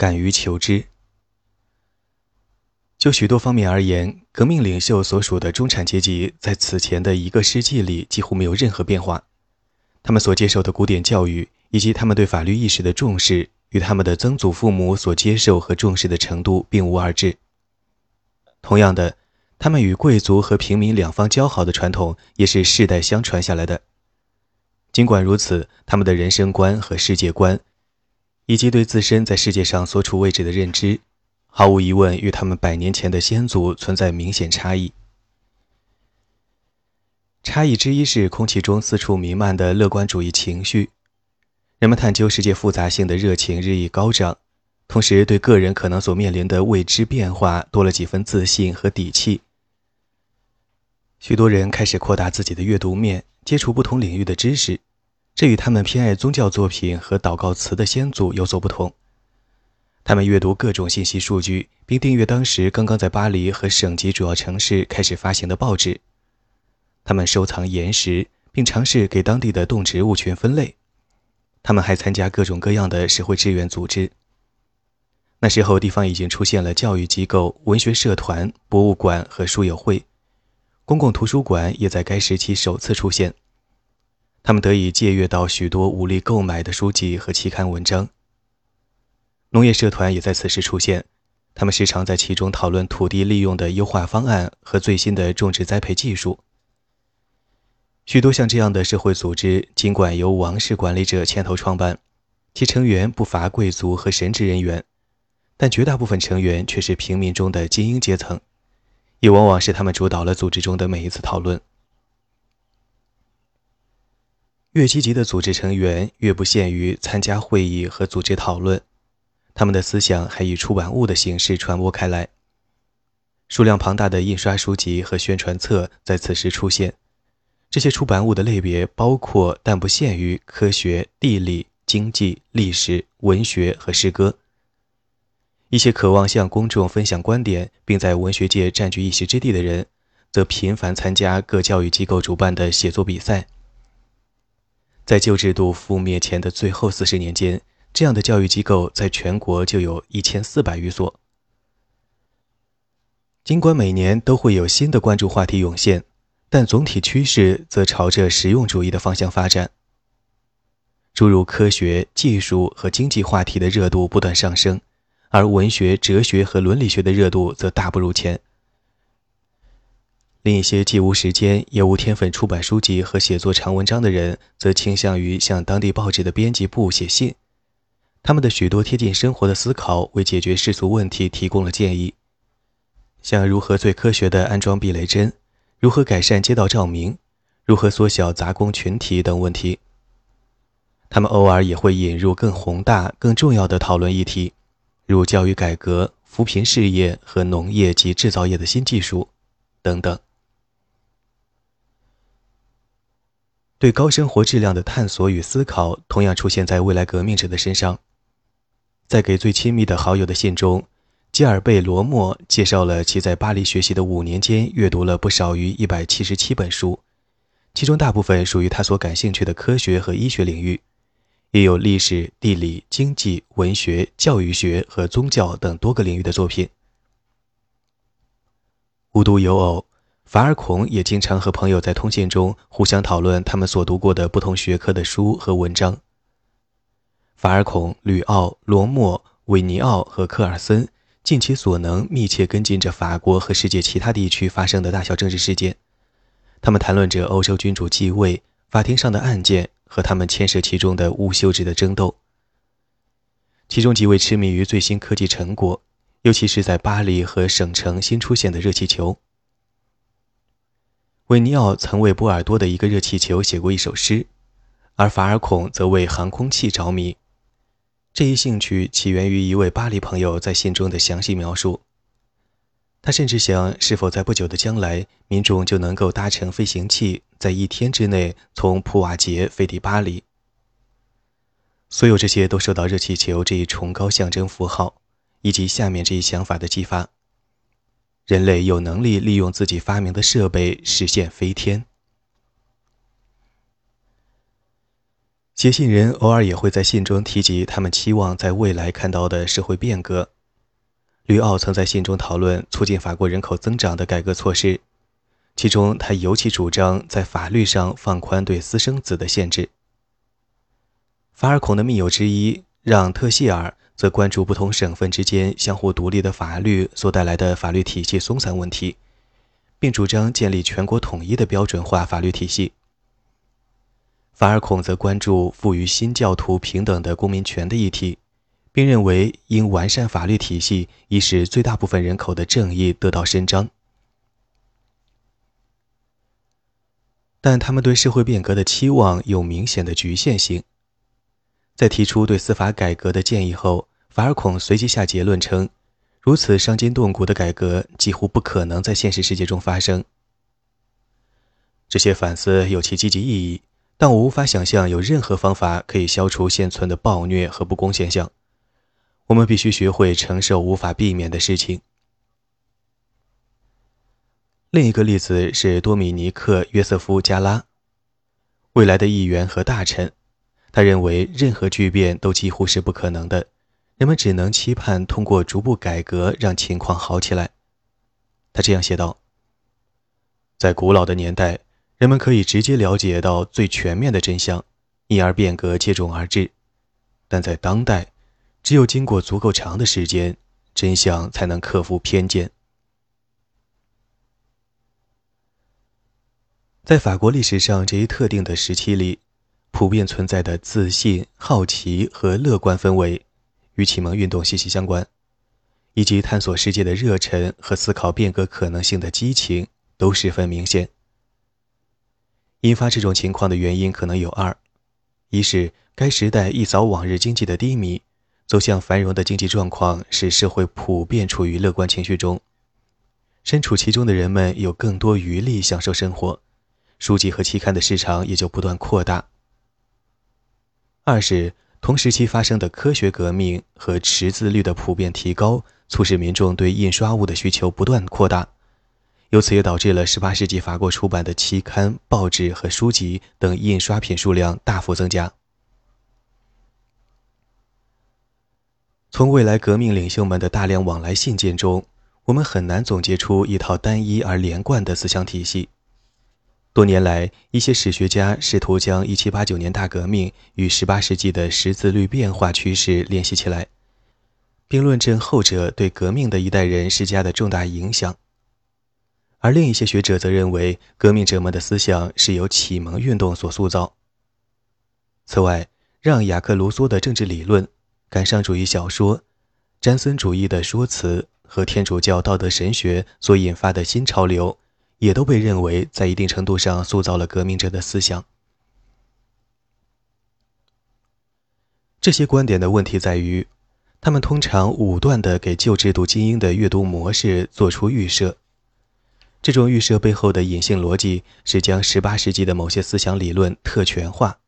敢于求知。就许多方面而言，革命领袖所属的中产阶级在此前的一个世纪里几乎没有任何变化。他们所接受的古典教育以及他们对法律意识的重视，与他们的曾祖父母所接受和重视的程度并无二致。同样的，他们与贵族和平民两方交好的传统也是世代相传下来的。尽管如此，他们的人生观和世界观，以及对自身在世界上所处位置的认知。毫无疑问，与他们百年前的先祖存在明显差异。差异之一是空气中四处弥漫的乐观主义情绪，人们探究世界复杂性的热情日益高涨，同时对个人可能所面临的未知变化多了几分自信和底气。许多人开始扩大自己的阅读面，接触不同领域的知识，这与他们偏爱宗教作品和祷告词的先祖有所不同。他们阅读各种信息数据，并订阅当时刚刚在巴黎和省级主要城市开始发行的报纸。他们收藏岩石，并尝试给当地的动植物群分类。他们还参加各种各样的社会志愿组织。那时候，地方已经出现了教育机构、文学社团、博物馆和书友会，公共图书馆也在该时期首次出现。他们得以借阅到许多无力购买的书籍和期刊文章。农业社团也在此时出现，他们时常在其中讨论土地利用的优化方案和最新的种植栽培技术。许多像这样的社会组织，尽管由王室管理者牵头创办，其成员不乏贵族和神职人员，但绝大部分成员却是平民中的精英阶层，也往往是他们主导了组织中的每一次讨论。越积极的组织成员，越不限于参加会议和组织讨论。他们的思想还以出版物的形式传播开来，数量庞大的印刷书籍和宣传册在此时出现。这些出版物的类别包括，但不限于科学、地理、经济、历史、文学和诗歌。一些渴望向公众分享观点，并在文学界占据一席之地的人，则频繁参加各教育机构主办的写作比赛。在旧制度覆灭前的最后四十年间。这样的教育机构在全国就有一千四百余所。尽管每年都会有新的关注话题涌现，但总体趋势则朝着实用主义的方向发展。诸如科学技术和经济话题的热度不断上升，而文学、哲学和伦理学的热度则大不如前。另一些既无时间也无天分出版书籍和写作长文章的人，则倾向于向当地报纸的编辑部写信。他们的许多贴近生活的思考，为解决世俗问题提供了建议，像如何最科学地安装避雷针，如何改善街道照明，如何缩小杂工群体等问题。他们偶尔也会引入更宏大、更重要的讨论议题，如教育改革、扶贫事业和农业及制造业的新技术等等。对高生活质量的探索与思考，同样出现在未来革命者的身上。在给最亲密的好友的信中，吉尔贝罗莫介绍了其在巴黎学习的五年间阅读了不少于一百七十七本书，其中大部分属于他所感兴趣的科学和医学领域，也有历史、地理、经济、文学、教育学和宗教等多个领域的作品。无独有偶，法尔孔也经常和朋友在通信中互相讨论他们所读过的不同学科的书和文章。法尔孔、吕奥、罗默、韦尼奥和科尔森尽其所能密切跟进着法国和世界其他地区发生的大小政治事件。他们谈论着欧洲君主继位、法庭上的案件和他们牵涉其中的无休止的争斗。其中几位痴迷于最新科技成果，尤其是在巴黎和省城新出现的热气球。韦尼奥曾为波尔多的一个热气球写过一首诗，而法尔孔则为航空器着迷。这一兴趣起源于一位巴黎朋友在信中的详细描述。他甚至想，是否在不久的将来，民众就能够搭乘飞行器，在一天之内从普瓦捷飞抵巴黎。所有这些都受到热气球这一崇高象征符号，以及下面这一想法的激发：人类有能力利用自己发明的设备实现飞天。写信人偶尔也会在信中提及他们期望在未来看到的社会变革。吕奥曾在信中讨论促进法国人口增长的改革措施，其中他尤其主张在法律上放宽对私生子的限制。法尔孔的密友之一让·特谢尔则关注不同省份之间相互独立的法律所带来的法律体系松散问题，并主张建立全国统一的标准化法律体系。法尔孔则关注赋予新教徒平等的公民权的议题。并认为，应完善法律体系，以使最大部分人口的正义得到伸张。但他们对社会变革的期望有明显的局限性。在提出对司法改革的建议后，法尔孔随即下结论称，如此伤筋动骨的改革几乎不可能在现实世界中发生。这些反思有其积极意义，但我无法想象有任何方法可以消除现存的暴虐和不公现象。我们必须学会承受无法避免的事情。另一个例子是多米尼克·约瑟夫·加拉，未来的议员和大臣。他认为任何巨变都几乎是不可能的，人们只能期盼通过逐步改革让情况好起来。他这样写道：“在古老的年代，人们可以直接了解到最全面的真相，因而变革接踵而至；但在当代，只有经过足够长的时间，真相才能克服偏见。在法国历史上这一特定的时期里，普遍存在的自信、好奇和乐观氛围，与启蒙运动息息相关，以及探索世界的热忱和思考变革可能性的激情都十分明显。引发这种情况的原因可能有二：一是该时代一扫往日经济的低迷。走向繁荣的经济状况使社会普遍处于乐观情绪中，身处其中的人们有更多余力享受生活，书籍和期刊的市场也就不断扩大。二是同时期发生的科学革命和识字率的普遍提高，促使民众对印刷物的需求不断扩大，由此也导致了18世纪法国出版的期刊、报纸和书籍等印刷品数量大幅增加。从未来革命领袖们的大量往来信件中，我们很难总结出一套单一而连贯的思想体系。多年来，一些史学家试图将1789年大革命与18世纪的识字率变化趋势联系起来，并论证后者对革命的一代人施加的重大影响。而另一些学者则认为，革命者们的思想是由启蒙运动所塑造。此外，让·雅克·卢梭的政治理论。感伤主义小说、詹森主义的说辞和天主教道德神学所引发的新潮流，也都被认为在一定程度上塑造了革命者的思想。这些观点的问题在于，他们通常武断地给旧制度精英的阅读模式做出预设。这种预设背后的隐性逻辑是将18世纪的某些思想理论特权化，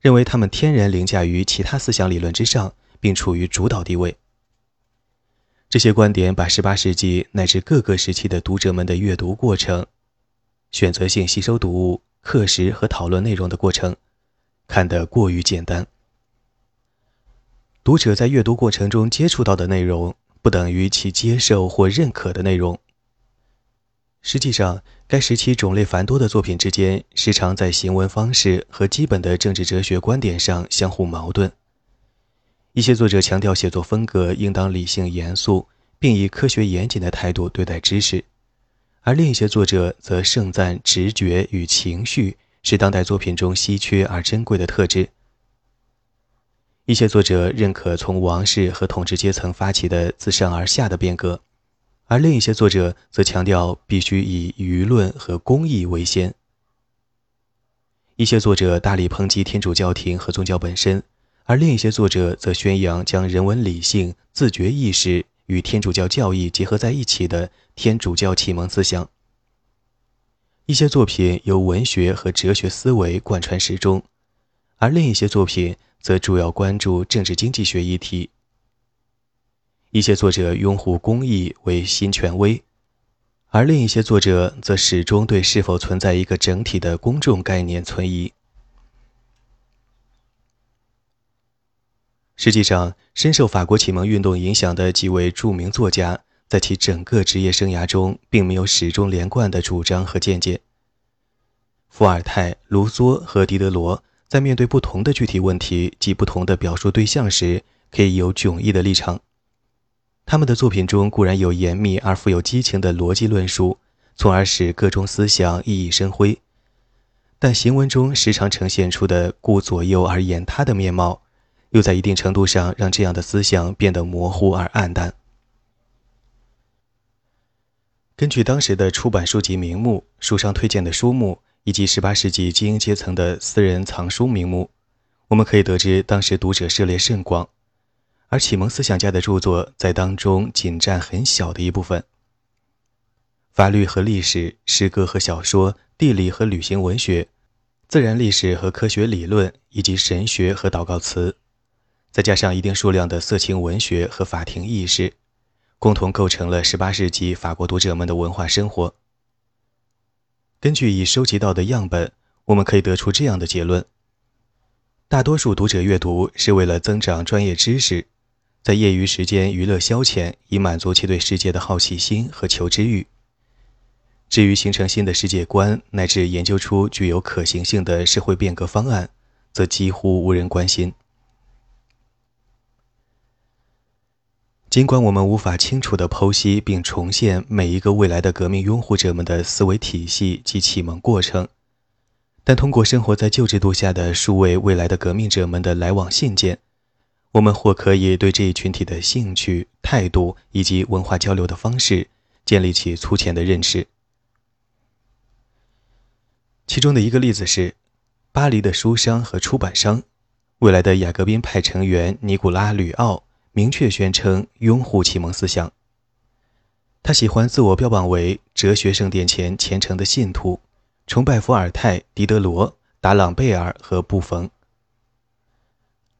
认为他们天然凌驾于其他思想理论之上。并处于主导地位。这些观点把18世纪乃至各个时期的读者们的阅读过程、选择性吸收读物、课时和讨论内容的过程看得过于简单。读者在阅读过程中接触到的内容，不等于其接受或认可的内容。实际上，该时期种类繁多的作品之间，时常在行文方式和基本的政治哲学观点上相互矛盾。一些作者强调写作风格应当理性严肃，并以科学严谨的态度对待知识，而另一些作者则盛赞直觉与情绪是当代作品中稀缺而珍贵的特质。一些作者认可从王室和统治阶层发起的自上而下的变革，而另一些作者则强调必须以舆论和公益为先。一些作者大力抨击天主教廷和宗教本身。而另一些作者则宣扬将人文理性、自觉意识与天主教教义结合在一起的天主教启蒙思想。一些作品由文学和哲学思维贯穿始终，而另一些作品则主要关注政治经济学议题。一些作者拥护公义为新权威，而另一些作者则始终对是否存在一个整体的公众概念存疑。实际上，深受法国启蒙运动影响的几位著名作家，在其整个职业生涯中，并没有始终连贯的主张和见解。伏尔泰、卢梭和狄德罗在面对不同的具体问题及不同的表述对象时，可以有迥异的立场。他们的作品中固然有严密而富有激情的逻辑论述，从而使各种思想熠熠生辉，但行文中时常呈现出的顾左右而言他的面貌，又在一定程度上让这样的思想变得模糊而暗淡。根据当时的出版书籍名目、书商推荐的书目以及18世纪精英阶层的私人藏书名目，我们可以得知当时读者涉猎甚广。而启蒙思想家的著作在当中仅占很小的一部分。法律和历史、诗歌和小说、地理和旅行文学、自然历史和科学理论，以及神学和祷告词，再加上一定数量的色情文学和法庭轶事，共同构成了18世纪法国读者们的文化生活。根据已收集到的样本，我们可以得出这样的结论：大多数读者阅读是为了增长专业知识。在业余时间娱乐消遣，以满足其对世界的好奇心和求知欲。至于形成新的世界观，乃至研究出具有可行性的社会变革方案，则几乎无人关心。尽管我们无法清楚地剖析并重现每一个未来的革命拥护者们的思维体系及启蒙过程，但通过生活在旧制度下的数位未来的革命者们的来往信件。我们或可以对这一群体的兴趣、态度以及文化交流的方式建立起粗浅的认识。其中的一个例子是，巴黎的书商和出版商，未来的雅各宾派成员尼古拉·吕奥明确宣称拥护启蒙思想。他喜欢自我标榜为哲学圣殿前虔诚的信徒，崇拜伏尔泰、狄德罗、达朗贝尔和布冯。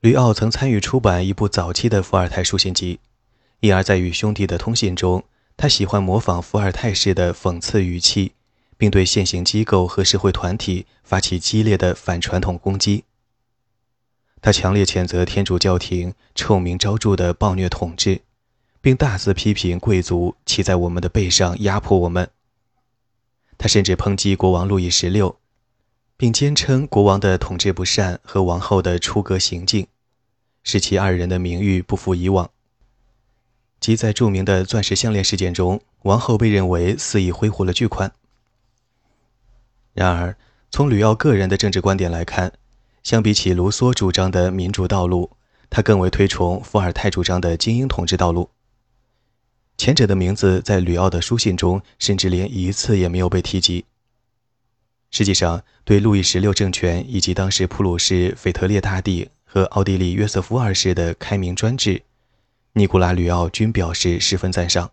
吕奥曾参与出版一部早期的伏尔泰书信集，因而，在与兄弟的通信中，他喜欢模仿伏尔泰式的讽刺语气，并对现行机构和社会团体发起激烈的反传统攻击。他强烈谴责天主教廷臭名昭著的暴虐统治，并大肆批评贵族骑在我们的背上压迫我们。他甚至抨击国王路易十六，并坚称国王的统治不善和王后的出格行径。使其二人的名誉不复以往。即在著名的钻石项链事件中，王后被认为肆意挥霍了巨款。然而，从吕奥个人的政治观点来看，相比起卢梭主张的民主道路，他更为推崇伏尔泰主张的精英统治道路。前者的名字在吕奥的书信中甚至连一次也没有被提及。实际上，对路易十六政权以及当时普鲁士腓特烈大帝。和奥地利约瑟夫二世的开明专制，尼古拉·吕奥均表示十分赞赏。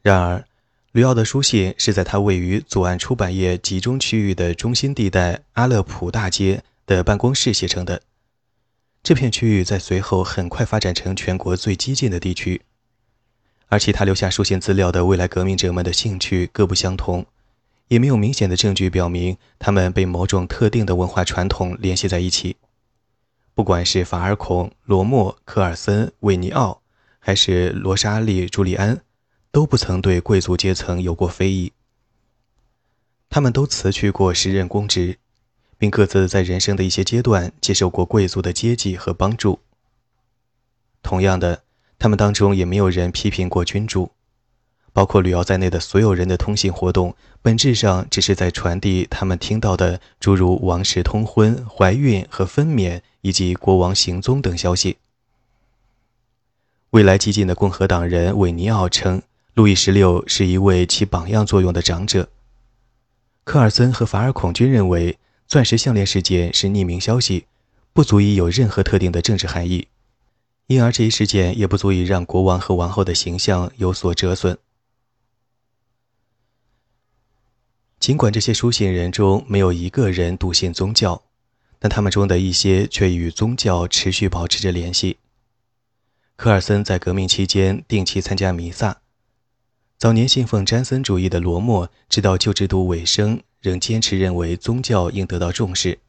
然而，吕奥的书信是在他位于左岸出版业集中区域的中心地带阿勒普大街的办公室写成的。这片区域在随后很快发展成全国最激进的地区，而其他留下书信资料的未来革命者们的兴趣各不相同。也没有明显的证据表明他们被某种特定的文化传统联系在一起。不管是法尔孔、罗默、科尔森、韦尼奥，还是罗莎莉·朱利安，都不曾对贵族阶层有过非议。他们都辞去过时任公职，并各自在人生的一些阶段接受过贵族的接济和帮助。同样的，他们当中也没有人批评过君主。包括吕奥在内的所有人的通信活动，本质上只是在传递他们听到的诸如王室通婚、怀孕和分娩，以及国王行踪等消息。未来激进的共和党人韦尼奥称，路易十六是一位起榜样作用的长者。科尔森和法尔孔均认为，钻石项链事件是匿名消息，不足以有任何特定的政治含义，因而这一事件也不足以让国王和王后的形象有所折损。尽管这些书信人中没有一个人笃信宗教，但他们中的一些却与宗教持续保持着联系。科尔森在革命期间定期参加弥撒。早年信奉詹森主义的罗默，直到旧制度尾声，仍坚持认为宗教应得到重视。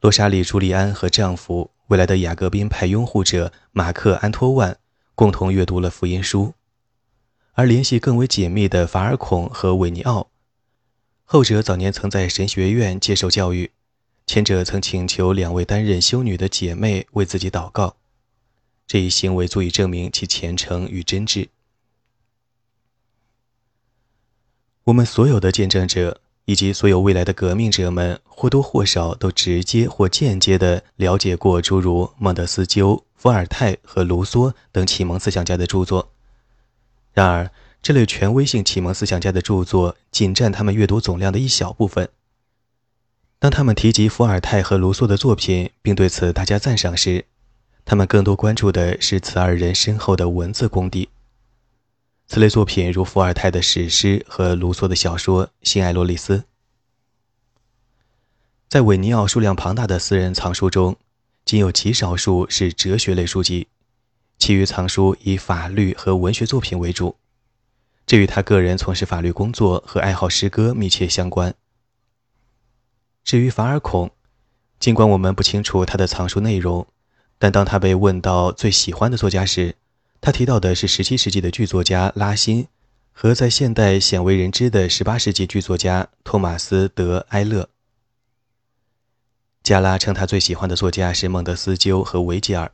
罗莎莉·朱利安和丈夫未来的雅各宾派拥护者马克·安托万共同阅读了福音书，而联系更为紧密的法尔孔和韦尼奥，后者早年曾在神学院接受教育，前者曾请求两位担任修女的姐妹为自己祷告，这一行为足以证明其虔诚与真挚。我们所有的见证者。以及所有未来的革命者们或多或少都直接或间接地了解过诸如孟德斯鸠、伏尔泰和卢梭等启蒙思想家的著作。然而，这类权威性启蒙思想家的著作仅占他们阅读总量的一小部分。当他们提及伏尔泰和卢梭的作品，并对此大加赞赏时，他们更多关注的是此二人深厚的文字功底。此类作品如伏尔泰的史诗和卢梭的小说《新艾罗丽丝》。在韦尼奥数量庞大的私人藏书中，仅有极少数是哲学类书籍，其余藏书以法律和文学作品为主，这与他个人从事法律工作和爱好诗歌密切相关。至于法尔孔，尽管我们不清楚他的藏书内容，但当他被问到最喜欢的作家时，他提到的是17世纪的剧作家拉辛，和在现代鲜为人知的18世纪剧作家托马斯·德埃勒。加拉称他最喜欢的作家是孟德斯鸠和维吉尔，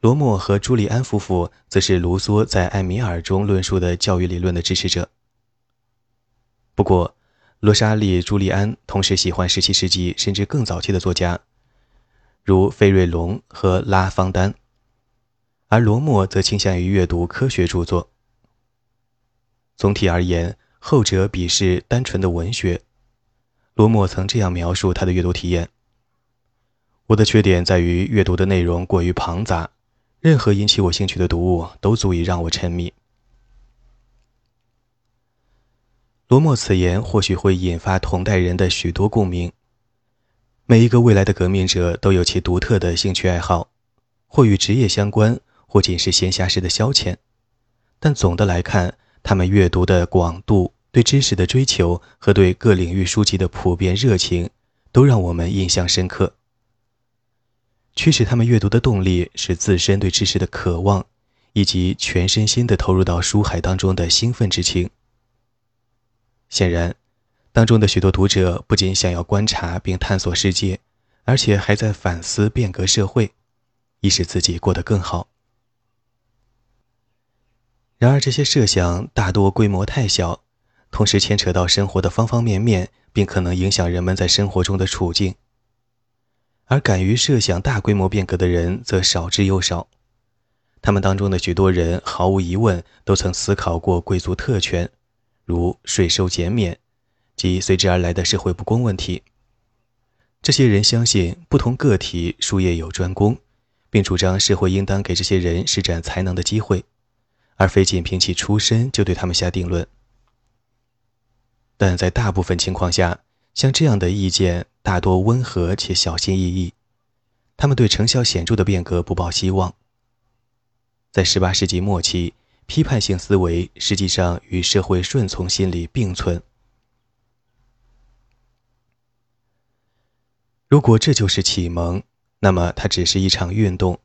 罗默和朱利安夫妇则是卢梭在《艾米尔》中论述的教育理论的支持者。不过，罗莎莉·朱利安同时喜欢17世纪甚至更早期的作家，如费瑞龙和拉方丹。而罗默则倾向于阅读科学著作。总体而言，后者鄙视单纯的文学。罗默曾这样描述他的阅读体验：“我的缺点在于阅读的内容过于庞杂，任何引起我兴趣的读物都足以让我沉迷。”罗默此言或许会引发同代人的许多共鸣。每一个未来的革命者都有其独特的兴趣爱好，或与职业相关。或仅是闲暇时的消遣，但总的来看，他们阅读的广度、对知识的追求和对各领域书籍的普遍热情，都让我们印象深刻。驱使他们阅读的动力是自身对知识的渴望，以及全身心地投入到书海当中的兴奋之情。显然，当中的许多读者不仅想要观察并探索世界，而且还在反思变革社会，以使自己过得更好。然而，这些设想大多规模太小，同时牵扯到生活的方方面面，并可能影响人们在生活中的处境。而敢于设想大规模变革的人则少之又少。他们当中的许多人毫无疑问都曾思考过贵族特权，如税收减免及随之而来的社会不公问题。这些人相信不同个体术业有专攻，并主张社会应当给这些人施展才能的机会。而非仅凭其出身就对他们下定论，但在大部分情况下，像这样的意见大多温和且小心翼翼，他们对成效显著的变革不抱希望。在18世纪末期，批判性思维实际上与社会顺从心理并存。如果这就是启蒙，那么它只是一场运动，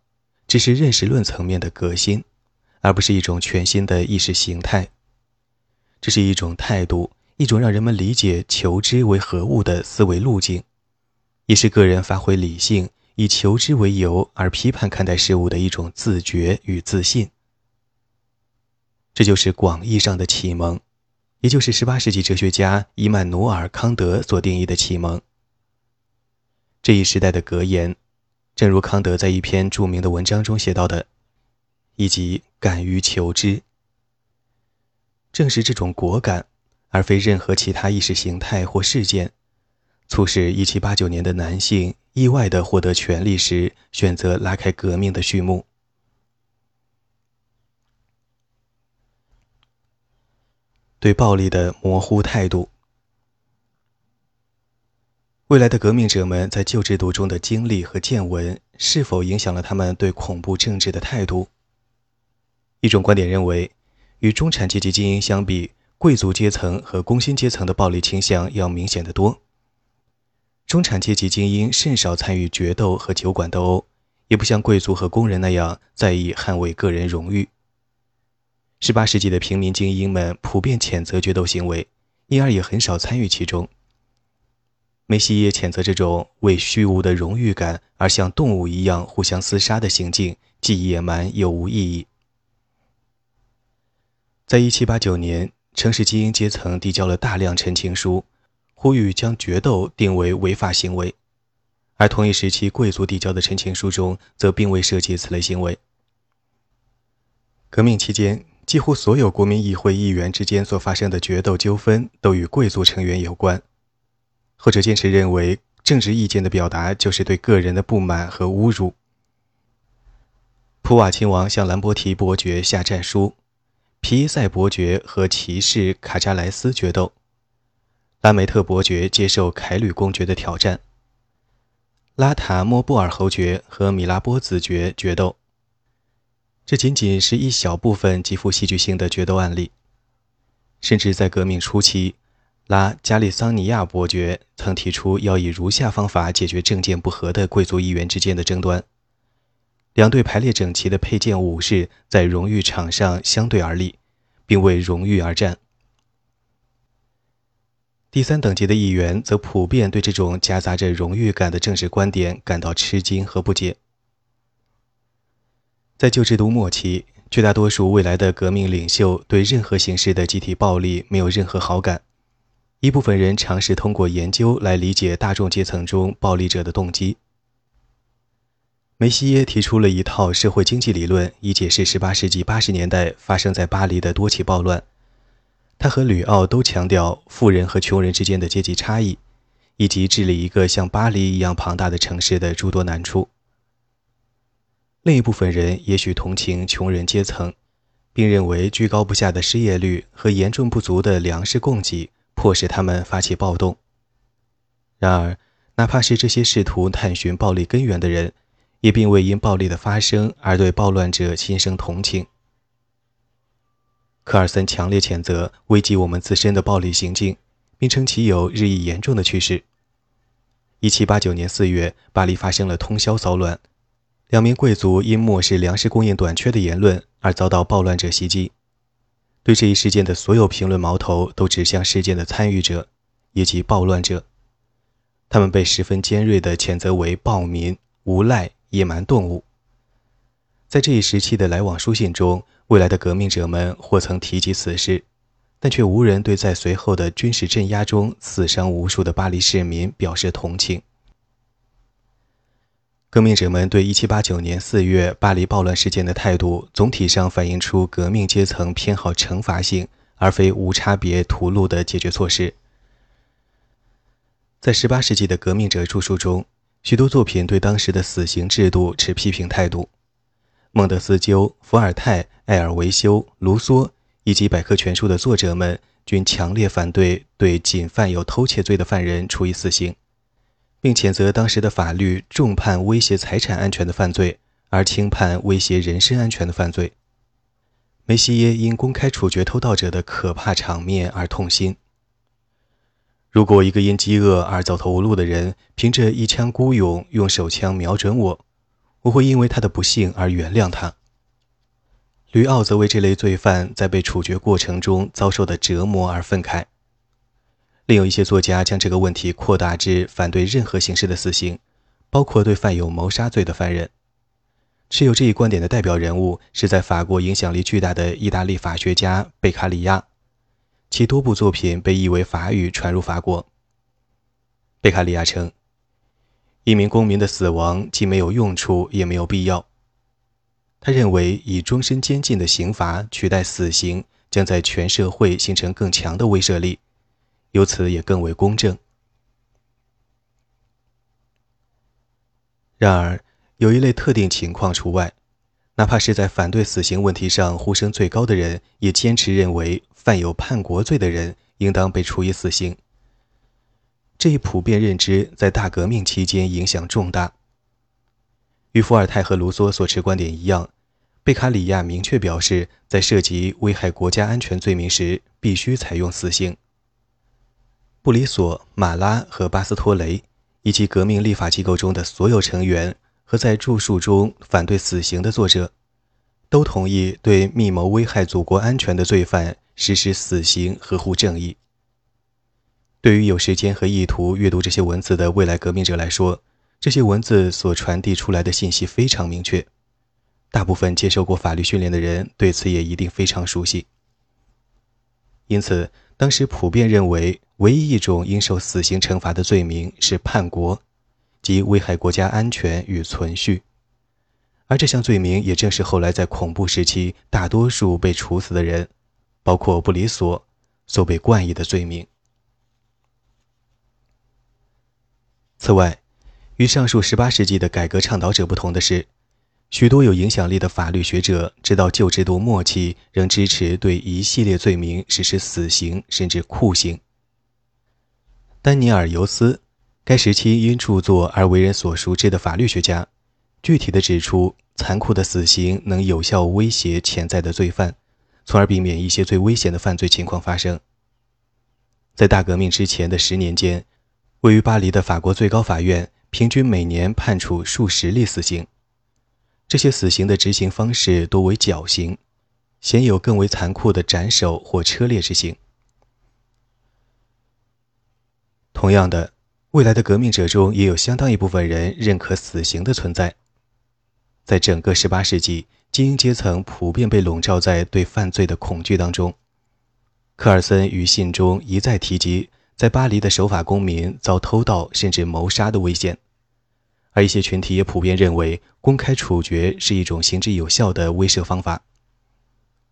只是认识论层面的革新。而不是一种全新的意识形态，这是一种态度，一种让人们理解求知为何物的思维路径，也是个人发挥理性，以求知为由而批判看待事物的一种自觉与自信。这就是广义上的启蒙，也就是18世纪哲学家伊曼努尔·康德所定义的启蒙。这一时代的格言，正如康德在一篇著名的文章中写到的。以及敢于求知，正是这种果敢，而非任何其他意识形态或事件，促使1789年的男性意外地获得权力时，选择拉开革命的序幕。对暴力的模糊态度，未来的革命者们在旧制度中的经历和见闻，是否影响了他们对恐怖政治的态度？一种观点认为，与中产阶级精英相比，贵族阶层和工薪阶层的暴力倾向要明显得多。中产阶级精英甚少参与决斗和酒馆斗殴，也不像贵族和工人那样在意捍卫个人荣誉。十八世纪的平民精英们普遍谴责决斗行为，因而也很少参与其中。梅西耶谴责这种为虚无的荣誉感而像动物一样互相厮杀的行径，既野蛮又无意义。在一七八九年，城市精英阶层递交了大量陈情书。呼吁将决斗定为违法行为，而同一时期贵族递交的陈情书中则并未涉及此类行为。革命期间，几乎所有国民议会议员之间所发生的决斗纠纷都与贵族成员有关，或者坚持认为政治意见的表达就是对个人的不满和侮辱。普瓦亲王向兰博提伯爵下战书，皮塞伯爵和骑士卡扎莱斯决斗。拉梅特伯爵接受凯吕公爵的挑战。拉塔莫布尔侯爵和米拉波子爵决斗。这仅仅是一小部分极富戏剧性的决斗案例。甚至在革命初期，拉加利桑尼亚伯爵曾提出要以如下方法解决政见不合的贵族议员之间的争端：两队排列整齐的佩剑武士在荣誉场上相对而立，并为荣誉而战。第三等级的议员则普遍对这种夹杂着荣誉感的政治观点感到吃惊和不解。在旧制度末期，绝大多数未来的革命领袖对任何形式的集体暴力没有任何好感。一部分人尝试通过研究来理解大众阶层中暴力者的动机。梅西耶提出了一套社会经济理论，以解释18世纪80年代发生在巴黎的多起暴乱。他和吕奥都强调富人和穷人之间的阶级差异，以及治理一个像巴黎一样庞大的城市的诸多难处。另一部分人也许同情穷人阶层，并认为居高不下的失业率和严重不足的粮食供给迫使他们发起暴动。然而，哪怕是这些试图探寻暴力根源的人，也并未因暴力的发生而对暴乱者心生同情。科尔森强烈谴责危及我们自身的暴力行径，并称其有日益严重的趋势。1789年4月，巴黎发生了通宵骚乱，两名贵族因漠视粮食供应短缺的言论而遭到暴乱者袭击。对这一事件的所有评论矛头都指向事件的参与者，以及暴乱者。他们被十分尖锐地谴责为暴民、无赖、野蛮动物。在这一时期的来往书信中。未来的革命者们或曾提及此事，但却无人对在随后的军事镇压中死伤无数的巴黎市民表示同情。革命者们对1789年4月巴黎暴乱事件的态度，总体上反映出革命阶层偏好惩罚性而非无差别屠戮的解决措施。在18世纪的革命者著述中，许多作品对当时的死刑制度持批评态度。孟德斯鸠、伏尔泰、埃尔维修、卢梭以及百科全书的作者们均强烈反对对仅犯有偷窃罪的犯人处以死刑，并谴责当时的法律重判威胁财产安全的犯罪，而轻判威胁人身安全的犯罪。梅西耶因公开处决偷盗者的可怕场面而痛心。如果一个因饥饿而走投无路的人凭着一腔孤勇用手枪瞄准我，我会因为他的不幸而原谅他。吕奥则为这类罪犯在被处决过程中遭受的折磨而愤慨。另有一些作家将这个问题扩大至反对任何形式的死刑，包括对犯有谋杀罪的犯人。持有这一观点的代表人物是在法国影响力巨大的意大利法学家贝卡里亚，其多部作品被译为法语传入法国。贝卡利亚称。一名公民的死亡既没有用处，也没有必要。他认为，以终身监禁的刑罚取代死刑，将在全社会形成更强的威慑力，由此也更为公正。然而，有一类特定情况除外，哪怕是在反对死刑问题上呼声最高的人，也坚持认为，犯有叛国罪的人应当被处以死刑。这一普遍认知在大革命期间影响重大。与伏尔泰和卢梭所持观点一样，贝卡里亚明确表示，在涉及危害国家安全罪名时，必须采用死刑。布里索、马拉和巴斯托雷以及革命立法机构中的所有成员和在著述中反对死刑的作者，都同意对密谋危害祖国安全的罪犯实施死刑，合乎正义。对于有时间和意图阅读这些文字的未来革命者来说，这些文字所传递出来的信息非常明确。大部分接受过法律训练的人对此也一定非常熟悉。因此，当时普遍认为，唯一一种应受死刑惩罚的罪名是叛国，即危害国家安全与存续。而这项罪名也正是后来在恐怖时期大多数被处死的人，包括布里索，所被冠以的罪名。此外，与上述18世纪的改革倡导者不同的是，许多有影响力的法律学者直到旧制度末期仍支持对一系列罪名实施死刑甚至酷刑。丹尼尔·尤斯，该时期因著作而为人所熟知的法律学家，具体地指出，残酷的死刑能有效威胁潜在的罪犯，从而避免一些最危险的犯罪情况发生。在大革命之前的十年间。位于巴黎的法国最高法院平均每年判处数十例死刑，这些死刑的执行方式多为绞刑，鲜有更为残酷的斩首或车裂之刑。同样的，未来的革命者中也有相当一部分人认可死刑的存在。在整个18世纪，精英阶层普遍被笼罩在对犯罪的恐惧当中。科尔森于信中一再提及。在巴黎的守法公民遭偷盗甚至谋杀的危险，而一些群体也普遍认为公开处决是一种行之有效的威慑方法。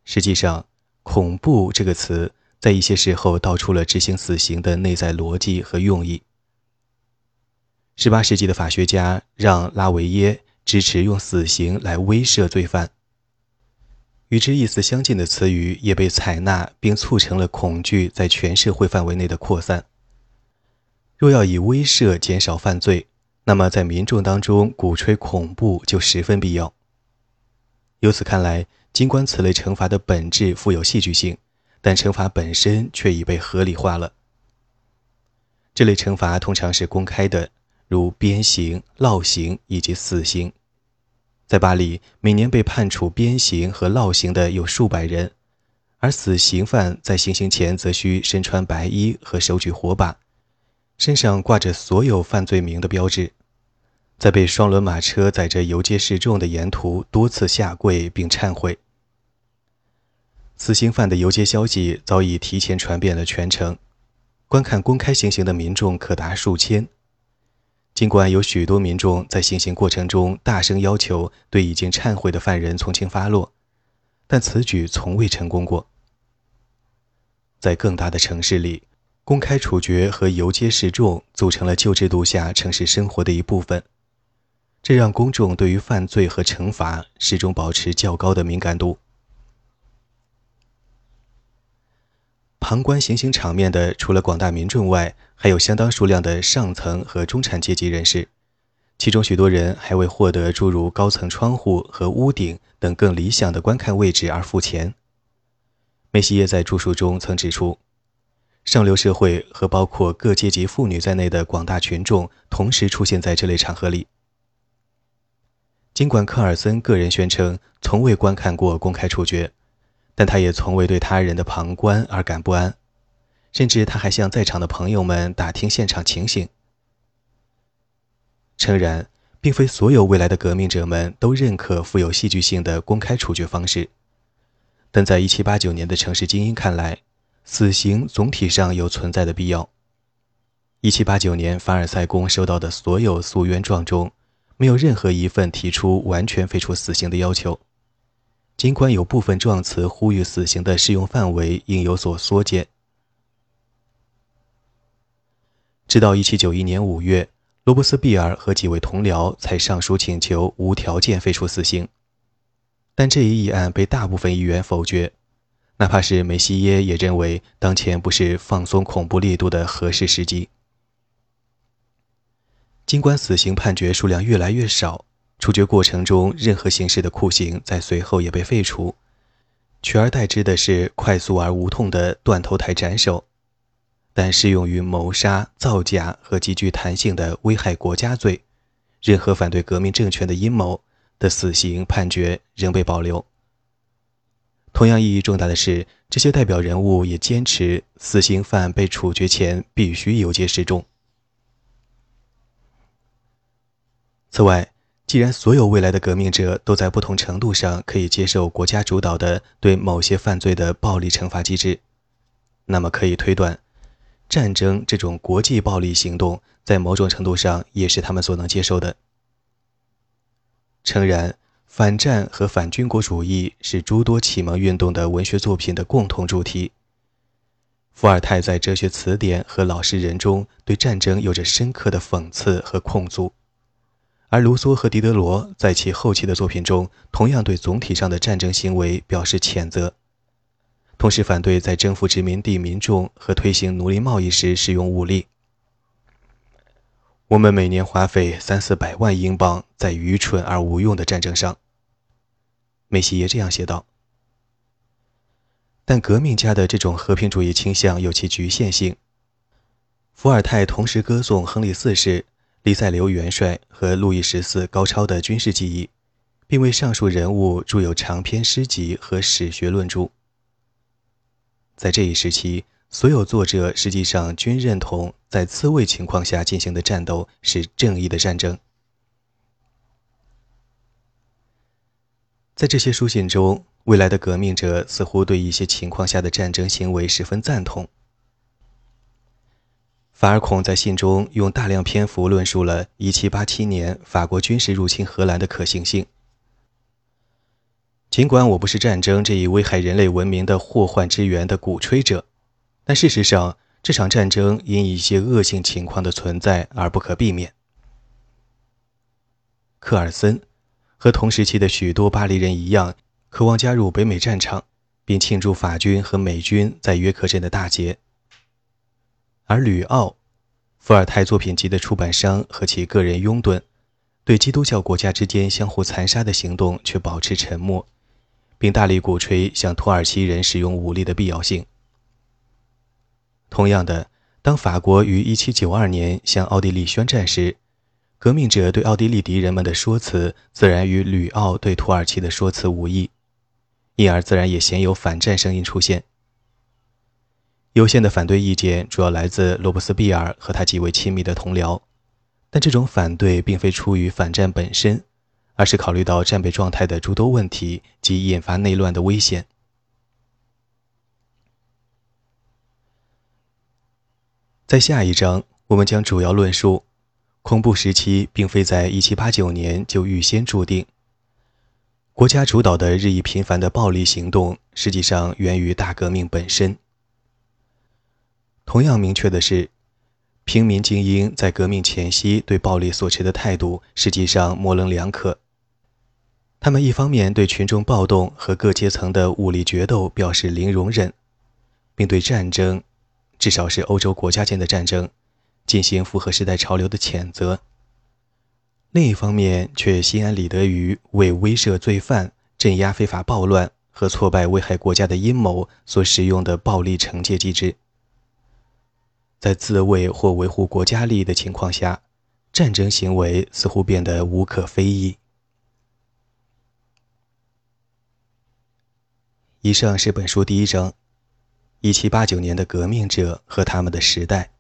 实际上，“恐怖”这个词在一些时候道出了执行死刑的内在逻辑和用意。18世纪的法学家让·拉维耶支持用死刑来威慑罪犯。与之意思相近的词语也被采纳，并促成了恐惧在全社会范围内的扩散。若要以威慑减少犯罪，那么在民众当中鼓吹恐怖就十分必要。由此看来，尽管此类惩罚的本质富有戏剧性，但惩罚本身却已被合理化了。这类惩罚通常是公开的，如鞭刑、烙刑以及死刑。在巴黎，每年被判处鞭刑和烙刑的有数百人，而死刑犯在行刑前则需身穿白衣和手举火把，身上挂着所有犯罪名的标志，在被双轮马车载着游街示众的沿途多次下跪并忏悔。死刑犯的游街消息早已提前传遍了全城，观看公开行刑的民众可达数千。尽管有许多民众在行刑过程中大声要求对已经忏悔的犯人从轻发落，但此举从未成功过。在更大的城市里，公开处决和游街示众组成了旧制度下城市生活的一部分，这让公众对于犯罪和惩罚始终保持较高的敏感度。旁观行刑场面的，除了广大民众外，还有相当数量的上层和中产阶级人士，其中许多人还为获得诸如高层窗户和屋顶等更理想的观看位置而付钱。梅西耶在著述中曾指出，上流社会和包括各阶级妇女在内的广大群众同时出现在这类场合里。尽管科尔森个人宣称从未观看过公开处决。但他也从未对他人的旁观而感不安，甚至他还向在场的朋友们打听现场情形。诚然，并非所有未来的革命者们都认可富有戏剧性的公开处决方式，但在1789年的城市精英看来，死刑总体上有存在的必要。1789年凡尔赛宫收到的所有诉冤状中，没有任何一份提出完全废除死刑的要求。尽管有部分状词呼吁死刑的适用范围应有所缩减，直到1791年5月，罗伯斯庇尔和几位同僚才上书请求无条件废除死刑，但这一议案被大部分议员否决，哪怕是梅西耶也认为当前不是放松恐怖力度的合适时机。尽管死刑判决数量越来越少。处决过程中任何形式的酷刑在随后也被废除，取而代之的是快速而无痛的断头台斩首。但适用于谋杀、造假和极具弹性的危害国家罪。任何反对革命政权的阴谋的死刑判决仍被保留。同样意义重大的是，这些代表人物也坚持死刑犯被处决前必须游街示众。此外，既然所有未来的革命者都在不同程度上可以接受国家主导的对某些犯罪的暴力惩罚机制，那么可以推断，战争这种国际暴力行动在某种程度上也是他们所能接受的。诚然，反战和反军国主义是诸多启蒙运动的文学作品的共同主题。伏尔泰在哲学词典和老实人中对战争有着深刻的讽刺和控诉。而卢梭和狄德罗在其后期的作品中，同样对总体上的战争行为表示谴责，同时反对在征服殖民地民众和推行奴隶贸易时使用武力。我们每年花费三四百万英镑在愚蠢而无用的战争上。梅西耶这样写道。但革命家的这种和平主义倾向有其局限性。伏尔泰同时歌颂亨利四世。黎塞留元帅和路易十四高超的军事技艺，并为上述人物著有长篇诗集和史学论著。在这一时期，所有作者实际上均认同，在自卫情况下进行的战斗是正义的战争。在这些书信中，未来的革命者似乎对一些情况下的战争行为十分赞同。法尔孔在信中用大量篇幅论述了1787年法国军事入侵荷兰的可行性。尽管我不是战争这一危害人类文明的祸患之源的鼓吹者，但事实上，这场战争因一些恶性情况的存在而不可避免。科尔森和同时期的许多巴黎人一样，渴望加入北美战场，并庆祝法军和美军在约克镇的大捷。而吕奥，伏尔泰作品集的出版商和其个人拥趸，对基督教国家之间相互残杀的行动却保持沉默，并大力鼓吹向土耳其人使用武力的必要性。同样的，当法国于1792年向奥地利宣战时，革命者对奥地利敌人们的说辞自然与吕奥对土耳其的说辞无异，因而自然也鲜有反战声音出现。有限的反对意见主要来自罗伯斯庇尔和他极为亲密的同僚，但这种反对并非出于反战本身，而是考虑到战备状态的诸多问题及引发内乱的危险。在下一章，我们将主要论述，恐怖时期并非在1789年就预先注定，国家主导的日益频繁的暴力行动实际上源于大革命本身。同样明确的是，平民精英在革命前夕对暴力所持的态度实际上模棱两可。他们一方面对群众暴动和各阶层的武力决斗表示零容忍，并对战争，至少是欧洲国家间的战争，进行符合时代潮流的谴责；另一方面却心安理得于为威慑罪犯、镇压非法暴乱和挫败危害国家的阴谋所使用的暴力惩戒机制。在自卫或维护国家利益的情况下，战争行为似乎变得无可非议。以上是本书第一章：一七八九年的革命者和他们的时代。